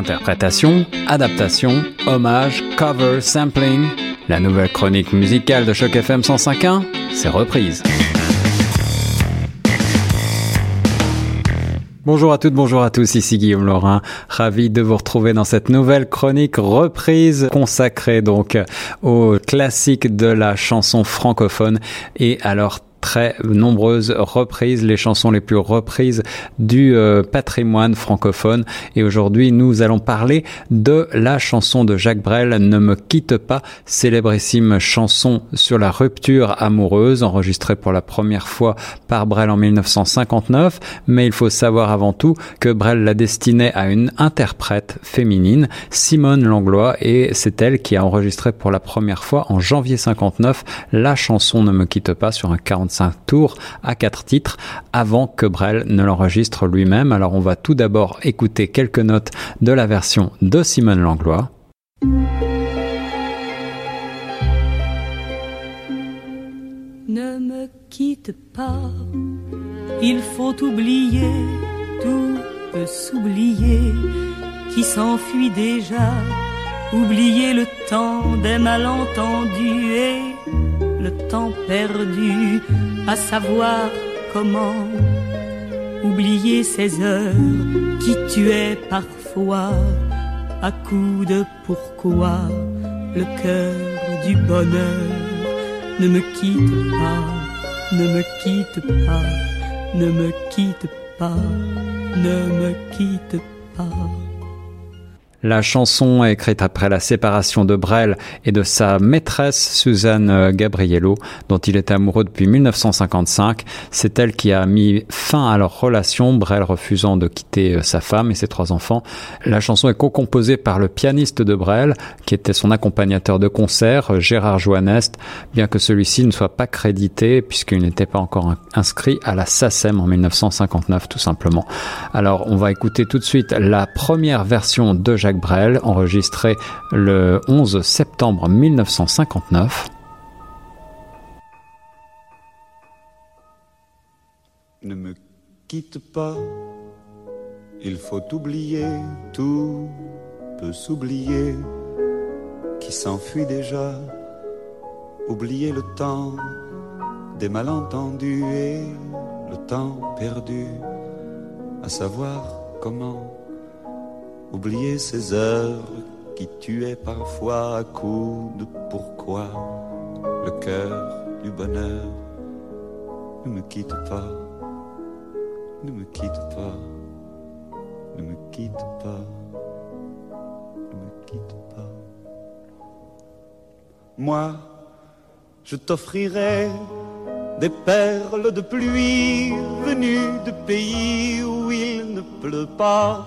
Interprétation, adaptation, hommage, cover, sampling. La nouvelle chronique musicale de Choc FM 105.1, c'est reprise. Bonjour à toutes, bonjour à tous, ici Guillaume Laurin, ravi de vous retrouver dans cette nouvelle chronique reprise consacrée donc aux classiques de la chanson francophone et alors très nombreuses reprises, les chansons les plus reprises du euh, patrimoine francophone. Et aujourd'hui, nous allons parler de la chanson de Jacques Brel, Ne me quitte pas, célébrissime chanson sur la rupture amoureuse, enregistrée pour la première fois par Brel en 1959. Mais il faut savoir avant tout que Brel la destinait à une interprète féminine, Simone Langlois, et c'est elle qui a enregistré pour la première fois en janvier 59 la chanson Ne me quitte pas sur un 40 45 tours à quatre titres avant que Brel ne l'enregistre lui-même. Alors on va tout d'abord écouter quelques notes de la version de Simone Langlois. Ne me quitte pas, il faut oublier, tout peut s'oublier, qui s'enfuit déjà, oublier le temps des malentendus et le temps perdu à savoir comment oublier ces heures qui tuaient parfois à coups de pourquoi le cœur du bonheur ne me quitte pas, ne me quitte pas, ne me quitte pas, ne me quitte pas. La chanson est écrite après la séparation de Brel et de sa maîtresse Suzanne Gabriello, dont il est amoureux depuis 1955. C'est elle qui a mis fin à leur relation, Brel refusant de quitter euh, sa femme et ses trois enfants. La chanson est co-composée par le pianiste de Brel, qui était son accompagnateur de concert, euh, Gérard Joannest, bien que celui-ci ne soit pas crédité puisqu'il n'était pas encore inscrit à la SACEM en 1959 tout simplement. Alors on va écouter tout de suite la première version de Jacques Brel, enregistré le 11 septembre 1959. Ne me quitte pas, il faut oublier, tout peut s'oublier, qui s'enfuit déjà, oublier le temps des malentendus et le temps perdu, à savoir comment Oublier ces heures qui tuaient parfois à coups de pourquoi le cœur du bonheur. Ne me quitte pas, ne me quitte pas, ne me quitte pas, ne me quitte pas. Moi, je t'offrirai des perles de pluie venues de pays où il ne pleut pas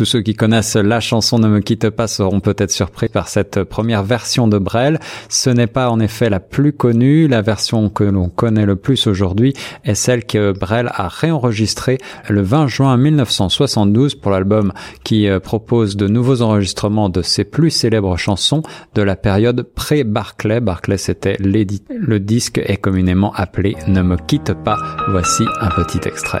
Tous ceux qui connaissent la chanson Ne me quitte pas seront peut-être surpris par cette première version de Brel. Ce n'est pas en effet la plus connue. La version que l'on connaît le plus aujourd'hui est celle que Brel a réenregistrée le 20 juin 1972 pour l'album qui euh, propose de nouveaux enregistrements de ses plus célèbres chansons de la période pré-Barclay. Barclay c'était le disque est communément appelé Ne me quitte pas. Voici un petit extrait.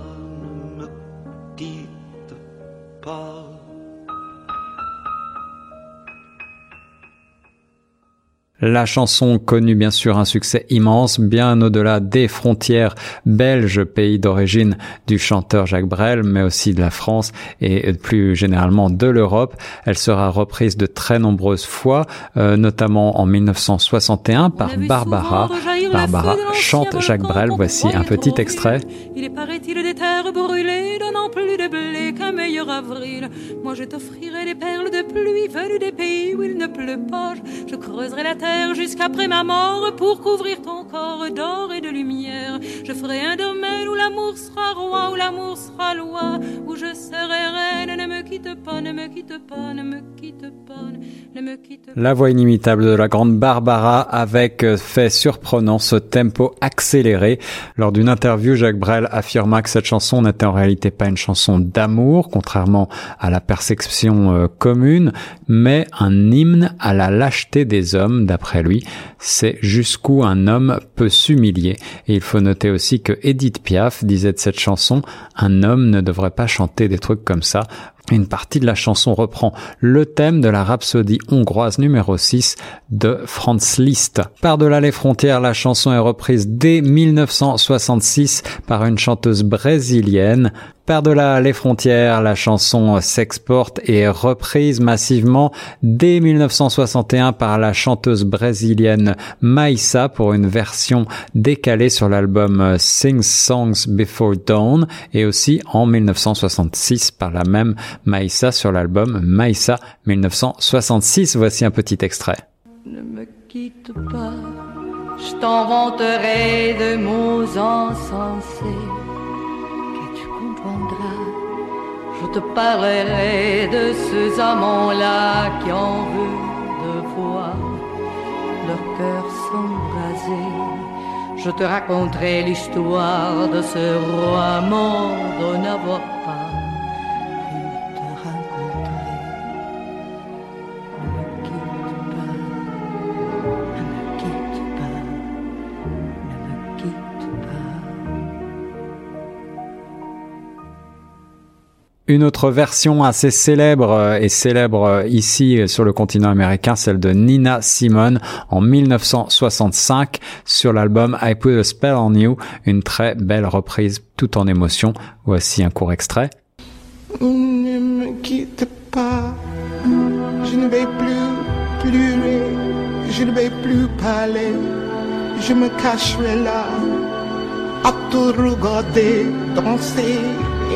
pas. La chanson connut bien sûr un succès immense, bien au-delà des frontières belges, pays d'origine du chanteur Jacques Brel, mais aussi de la France et plus généralement de l'Europe. Elle sera reprise de très nombreuses fois, euh, notamment en 1961 par Barbara. Barbara chante Jacques Brel. Voici un petit extrait. Il est paraît-il des terres brûlées, donnant plus de blé qu'un meilleur avril. Moi je t'offrirai des perles de pluie venues des pays où il ne pleut pas. Je creuserai la terre jusqu'après ma mort pour couvrir ton corps d'or et de lumière. Je ferai un domaine où l'amour sera roi, où l'amour sera loi, où je serai ne me quitte pas, ne me quitte pas, ne me quitte pas. La voix inimitable de la grande Barbara avec euh, fait surprenant ce tempo accéléré. Lors d'une interview, Jacques Brel affirma que cette chanson n'était en réalité pas une chanson d'amour, contrairement à la perception euh, commune, mais un hymne à la lâcheté des hommes, lui, c'est jusqu'où un homme peut s'humilier. Et il faut noter aussi que Edith Piaf disait de cette chanson, un homme ne devrait pas chanter des trucs comme ça. Une partie de la chanson reprend le thème de la rhapsodie hongroise numéro 6 de Franz Liszt. Par-delà les frontières, la chanson est reprise dès 1966 par une chanteuse brésilienne. Par-delà les frontières, la chanson s'exporte et est reprise massivement dès 1961 par la chanteuse brésilienne Maïssa pour une version décalée sur l'album Sing Songs Before Dawn et aussi en 1966 par la même Maïssa sur l'album Maïssa 1966. Voici un petit extrait. Je te parlerai de ces amants-là qui en veulent de voir leur cœur s'embraser. Je te raconterai l'histoire de ce roi mort de n'avoir pas Une autre version assez célèbre euh, et célèbre euh, ici euh, sur le continent américain, celle de Nina Simone en 1965 sur l'album I Put a Spell on You, une très belle reprise tout en émotion. Voici un court extrait. Ne me quitte pas, je ne vais plus pleurer, je ne vais plus parler, je me cacherai là, à te regarder danser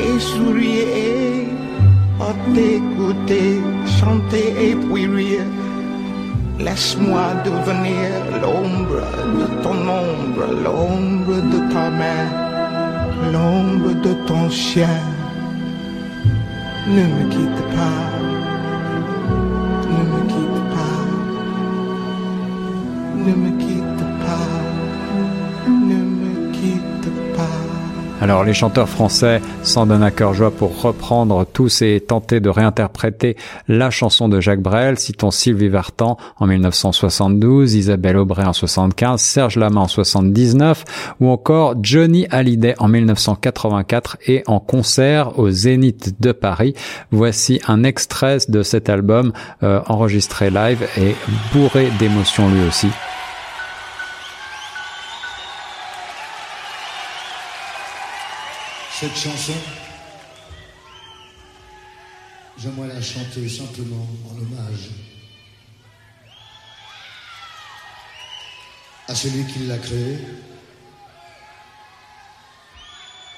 et sourire, à t'écouter chanter et puis rire. Laisse-moi devenir l'ombre de ton ombre, l'ombre de ta main, l'ombre de ton chien. Ne me quitte pas, Alors les chanteurs français s'en donnent à cœur joie pour reprendre tous et tenter de réinterpréter la chanson de Jacques Brel. Citons Sylvie Vartan en 1972, Isabelle Aubray en 75, Serge Lama en 79 ou encore Johnny Hallyday en 1984 et en concert au Zénith de Paris. Voici un extrait de cet album euh, enregistré live et bourré d'émotions lui aussi. Cette chanson, j'aimerais la chanter simplement en hommage à celui qui l'a créée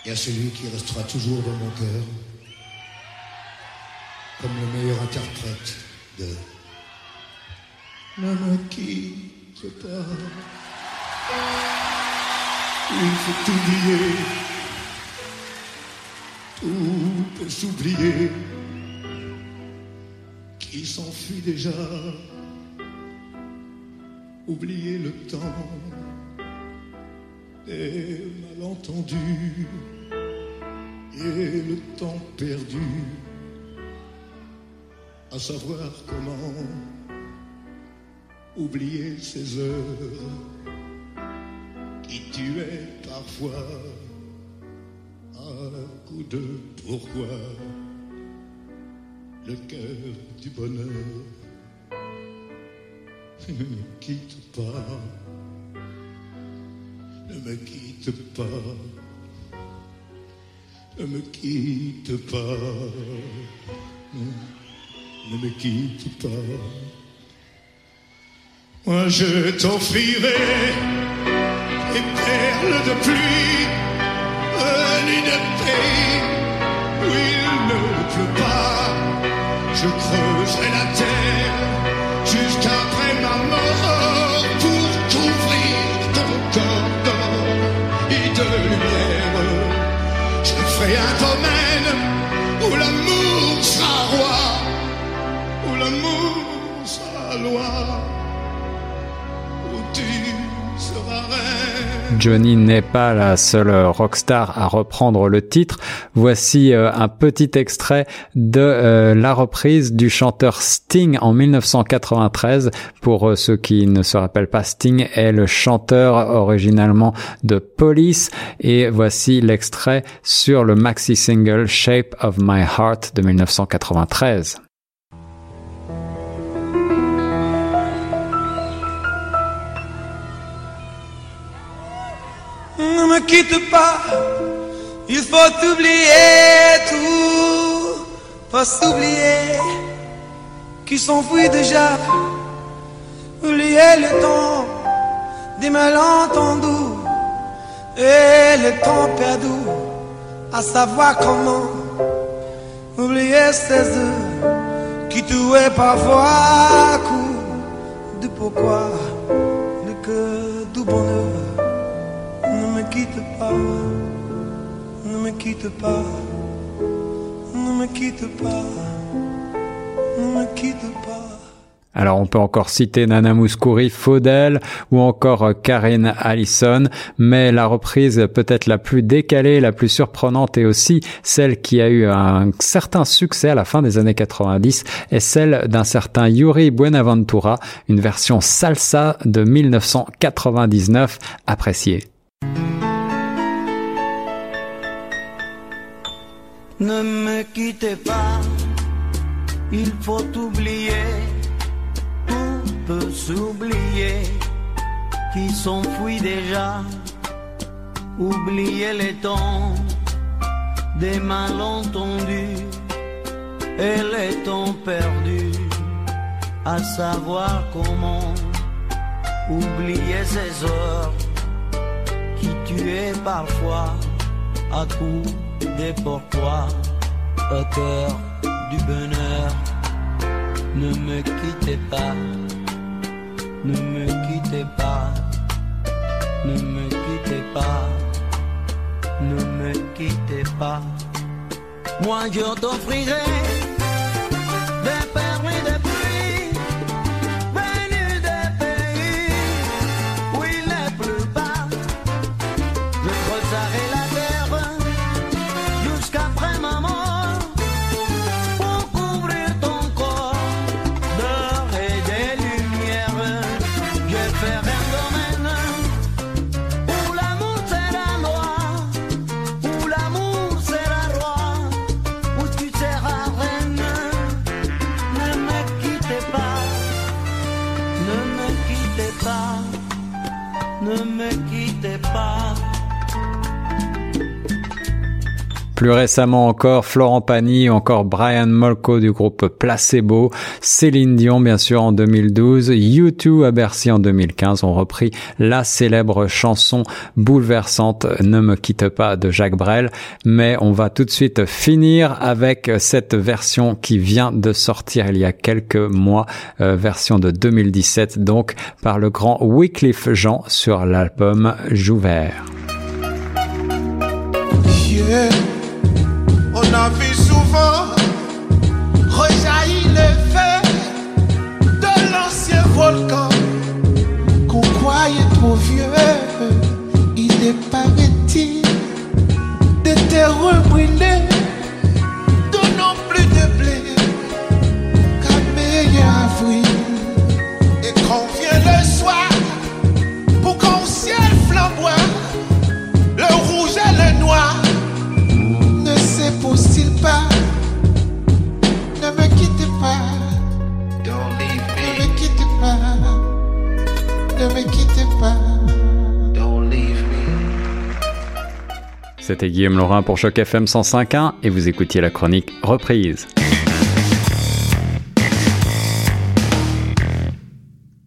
et à celui qui restera toujours dans mon cœur comme le meilleur interprète de ne me quitte pas. Il faut oublier, tout peut s'oublier, qui s'enfuit déjà. Oublier le temps et malentendu et le temps perdu à savoir comment oublier ces heures qui tuaient parfois à coup de pourquoi le cœur du bonheur ne me quitte pas, ne me quitte pas, ne me quitte pas, ne me quitte pas. Moi je t'offrirai des perles de pluie venues de pays où il ne pleut pas. Je creuserai la terre jusqu'après ma mort pour couvrir ton corps d'or et de lumière. Je ferai un domaine où l'amour sera roi, où l'amour sera loi, Johnny n'est pas la seule rockstar à reprendre le titre. Voici euh, un petit extrait de euh, la reprise du chanteur Sting en 1993. Pour euh, ceux qui ne se rappellent pas, Sting est le chanteur originalement de Police. Et voici l'extrait sur le maxi single Shape of My Heart de 1993. Quitte pas, il faut oublier tout, faut s'oublier qui s'enfuit déjà, oublier le temps des malentendus et le temps perdu, à savoir comment. Oublier ces heures qui tuaient parfois à coup de pourquoi Alors on peut encore citer Nana Mouskouri, Faudel ou encore Karine Allison, mais la reprise peut-être la plus décalée, la plus surprenante et aussi celle qui a eu un certain succès à la fin des années 90 est celle d'un certain Yuri Buenaventura, une version salsa de 1999 appréciée. Ne me quittez pas, il faut oublier, tout peut s'oublier, qui s'enfuit déjà, oublier les temps des malentendus et les temps perdus, à savoir comment oublier ces heures qui tuaient parfois à coups des pourquoi au cœur du bonheur. Ne me quittez pas, ne me quittez pas, ne me quittez pas, ne me quittez pas. Moi je t'offrirai des perles ne me quittez pas. Plus récemment encore, Florent Pagny, encore Brian Molko du groupe Placebo, Céline Dion bien sûr en 2012, U2 à Bercy en 2015 ont repris la célèbre chanson bouleversante Ne me quitte pas de Jacques Brel, mais on va tout de suite finir avec cette version qui vient de sortir il y a quelques mois, euh, version de 2017 donc par le grand Wycliffe Jean sur l'album Jouvert. On a vu souvent C'était Guillaume Laurin pour Choc FM 105.1 et vous écoutiez la chronique Reprise.